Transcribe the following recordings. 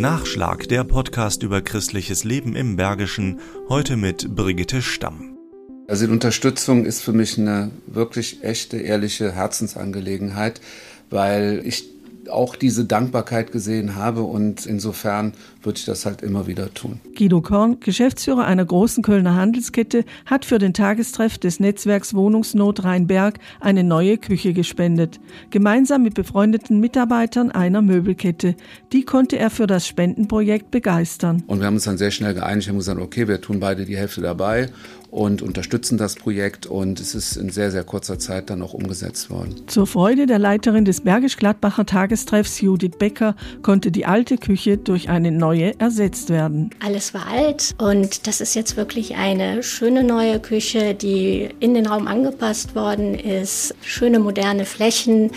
Nachschlag, der Podcast über christliches Leben im Bergischen, heute mit Brigitte Stamm. Also die Unterstützung ist für mich eine wirklich echte, ehrliche Herzensangelegenheit, weil ich auch diese Dankbarkeit gesehen habe und insofern würde ich das halt immer wieder tun. Guido Korn, Geschäftsführer einer großen Kölner Handelskette, hat für den Tagestreff des Netzwerks Wohnungsnot Rheinberg eine neue Küche gespendet. Gemeinsam mit befreundeten Mitarbeitern einer Möbelkette. Die konnte er für das Spendenprojekt begeistern. Und wir haben uns dann sehr schnell geeinigt, haben gesagt, okay, wir tun beide die Hälfte dabei und unterstützen das Projekt und es ist in sehr, sehr kurzer Zeit dann auch umgesetzt worden. Zur Freude der Leiterin des Bergisch-Gladbacher Tagestreffs Judith Becker konnte die alte Küche durch eine neue ersetzt werden. Alles war alt und das ist jetzt wirklich eine schöne neue Küche, die in den Raum angepasst worden ist. Schöne moderne Flächen,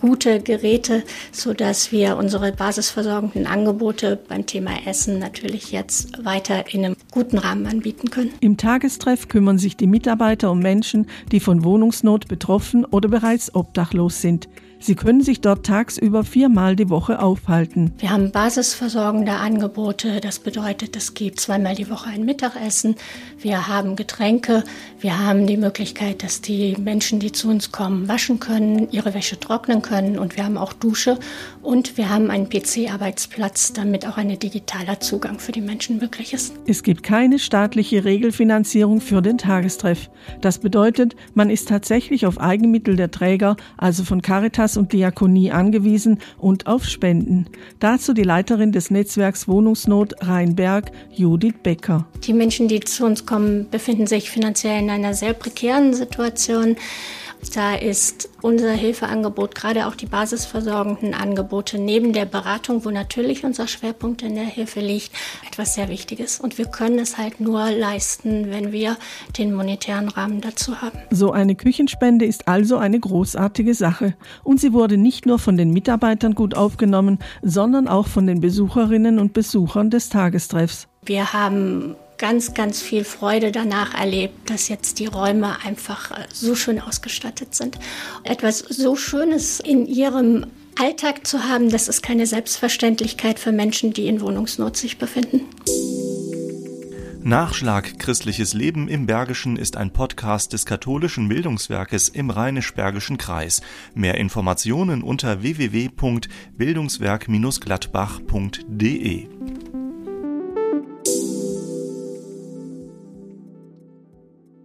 gute Geräte, so dass wir unsere basisversorgenden Angebote beim Thema Essen natürlich jetzt weiter in einem guten Rahmen anbieten können. Im Tagestreff kümmern sich die Mitarbeiter um Menschen, die von Wohnungsnot betroffen oder bereits obdachlos sind. Sie können sich dort tagsüber viermal die Woche aufhalten. Wir haben basisversorgende Angebote. Das bedeutet, es gibt zweimal die Woche ein Mittagessen. Wir haben Getränke. Wir haben die Möglichkeit, dass die Menschen, die zu uns kommen, waschen können, ihre Wäsche trocknen können. Und wir haben auch Dusche. Und wir haben einen PC-Arbeitsplatz, damit auch ein digitaler Zugang für die Menschen möglich ist. Es gibt keine staatliche Regelfinanzierung für den Tagestreff. Das bedeutet, man ist tatsächlich auf Eigenmittel der Träger, also von Caritas Caritas und Diakonie angewiesen und auf Spenden. Dazu die Leiterin des Netzwerks Wohnungsnot Rheinberg, Judith Becker. Die Menschen, die zu uns kommen, befinden sich finanziell in einer sehr prekären Situation. Da ist unser Hilfeangebot, gerade auch die basisversorgenden Angebote neben der Beratung, wo natürlich unser Schwerpunkt in der Hilfe liegt, etwas sehr Wichtiges. Und wir können es halt nur leisten, wenn wir den monetären Rahmen dazu haben. So eine Küchenspende ist also eine großartige Sache. Und sie wurde nicht nur von den Mitarbeitern gut aufgenommen, sondern auch von den Besucherinnen und Besuchern des Tagestreffs. Wir haben ganz, ganz viel Freude danach erlebt, dass jetzt die Räume einfach äh, so schön ausgestattet sind. Etwas so Schönes in ihrem Alltag zu haben, das ist keine Selbstverständlichkeit für Menschen, die in Wohnungsnot sich befinden. Nachschlag Christliches Leben im Bergischen ist ein Podcast des katholischen Bildungswerkes im Rheinisch-Bergischen Kreis. Mehr Informationen unter www.bildungswerk-gladbach.de